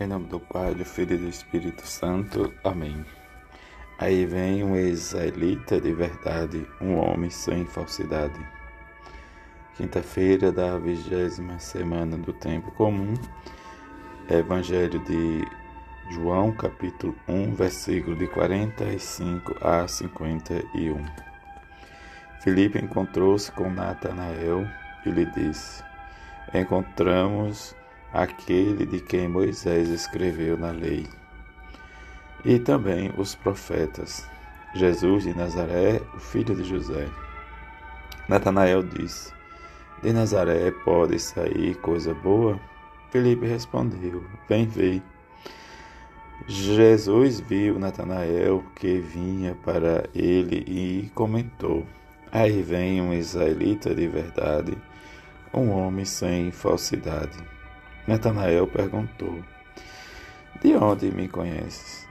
Em nome do Pai, do Filho e do Espírito Santo. Amém. Aí vem um israelita de verdade, um homem sem falsidade. Quinta-feira da vigésima semana do tempo comum. Evangelho de João, capítulo 1, versículo de 45 a 51. Filipe encontrou-se com Natanael e lhe disse: Encontramos aquele de quem Moisés escreveu na lei, e também os profetas, Jesus de Nazaré, o filho de José. Natanael disse: De Nazaré pode sair coisa boa? Felipe respondeu: Vem ver. Jesus viu Natanael que vinha para ele e comentou: Aí vem um israelita de verdade, um homem sem falsidade. Natanael perguntou: De onde me conheces?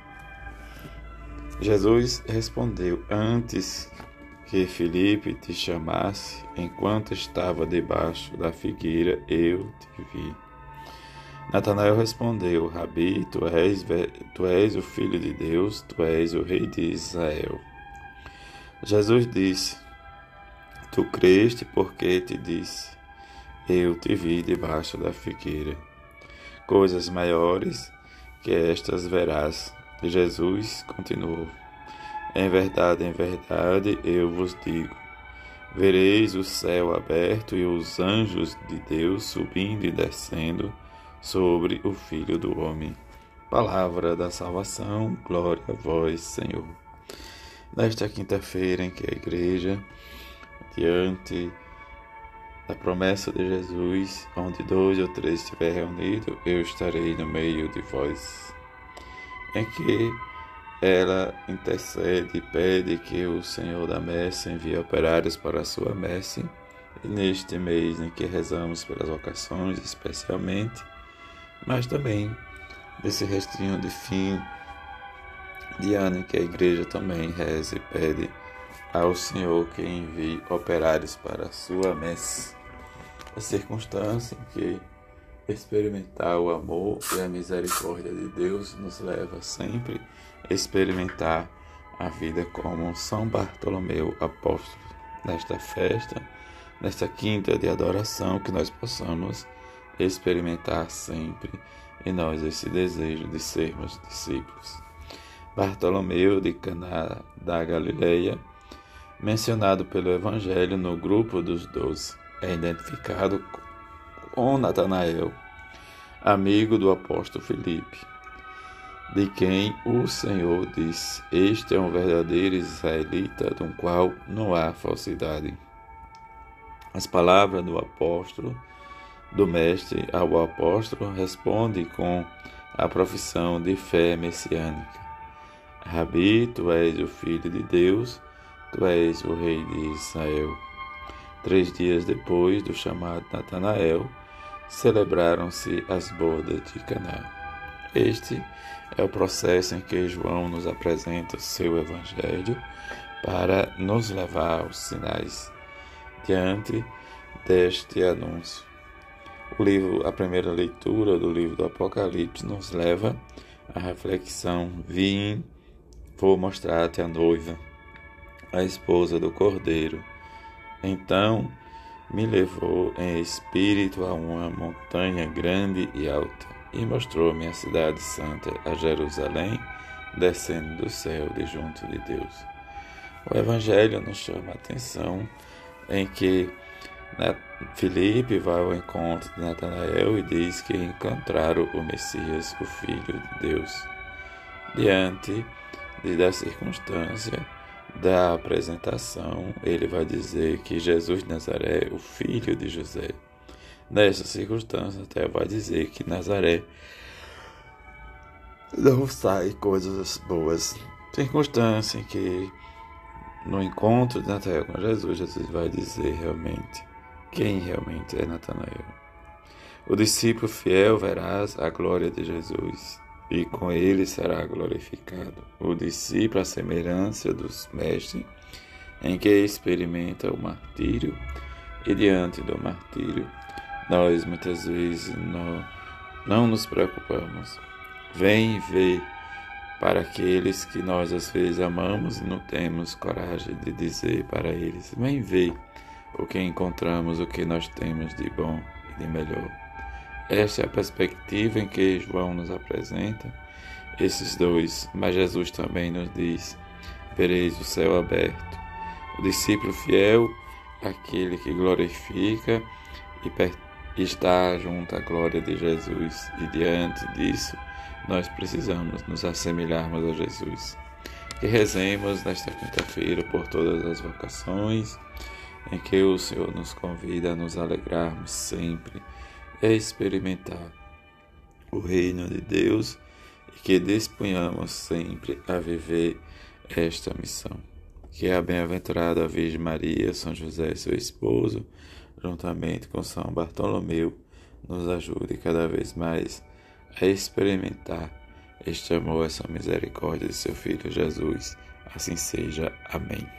Jesus respondeu: Antes que Felipe te chamasse, enquanto estava debaixo da figueira, eu te vi. Natanael respondeu: Rabi, tu és, tu és o filho de Deus, tu és o rei de Israel. Jesus disse: Tu creste porque te disse: Eu te vi debaixo da figueira coisas maiores que estas verás. Jesus continuou: Em verdade, em verdade, eu vos digo: vereis o céu aberto e os anjos de Deus subindo e descendo sobre o Filho do Homem. Palavra da salvação, glória a vós, Senhor. Nesta quinta-feira em que a igreja, diante da promessa de Jesus, onde dois ou três estiver reunido, eu estarei no meio de vós. Em que ela intercede e pede que o Senhor da messe envie operários para a sua messe. E neste mês em que rezamos pelas vocações, especialmente, mas também nesse restinho de fim de ano em que a igreja também reza e pede ao Senhor que envie operários para a sua messe a circunstância em que experimentar o amor e a misericórdia de Deus nos leva sempre a experimentar a vida como São Bartolomeu apóstolo. Nesta festa, nesta quinta de adoração, que nós possamos experimentar sempre em nós esse desejo de sermos discípulos. Bartolomeu de Caná da Galileia, mencionado pelo Evangelho no grupo dos doze é identificado com Natanael, amigo do apóstolo Filipe, de quem o Senhor disse: Este é um verdadeiro israelita, do qual não há falsidade. As palavras do apóstolo, do mestre ao apóstolo, responde com a profissão de fé messiânica. Rabi, tu és o filho de Deus, tu és o rei de Israel. Três dias depois do chamado Natanael, celebraram-se as bodas de Caná. Este é o processo em que João nos apresenta o seu evangelho para nos levar aos sinais diante deste anúncio. O livro, a primeira leitura do livro do Apocalipse nos leva à reflexão: Vim, vou mostrar-te a noiva, a esposa do Cordeiro. Então me levou em espírito a uma montanha grande e alta e mostrou-me a cidade santa, a Jerusalém, descendo do céu de junto de Deus. O Evangelho nos chama a atenção em que Filipe vai ao encontro de Natanael e diz que encontraram o Messias, o Filho de Deus. Diante da circunstância, da apresentação, ele vai dizer que Jesus de Nazaré, o filho de José. Nessa circunstância, até vai dizer que Nazaré não sai coisas boas. Circunstância em que no encontro de Natanael com Jesus, Jesus vai dizer realmente quem realmente é Natanael. O discípulo fiel verás a glória de Jesus e com ele será glorificado. O discípulo, a semelhança dos mestres, em que experimenta o martírio, e diante do martírio, nós muitas vezes não, não nos preocupamos. Vem ver para aqueles que nós às vezes amamos e não temos coragem de dizer para eles: Vem ver o que encontramos, o que nós temos de bom e de melhor. Esta é a perspectiva em que João nos apresenta esses dois, mas Jesus também nos diz: Vereis o céu aberto. O discípulo fiel, aquele que glorifica e está junto à glória de Jesus, e diante disso, nós precisamos nos assemelharmos a Jesus. Que rezemos nesta quinta-feira por todas as vocações em que o Senhor nos convida a nos alegrarmos sempre e experimentar o reino de Deus e que disponhamos sempre a viver esta missão. Que a bem-aventurada Virgem Maria, São José, seu esposo, juntamente com São Bartolomeu, nos ajude cada vez mais a experimentar este amor, essa misericórdia de seu Filho Jesus. Assim seja. Amém.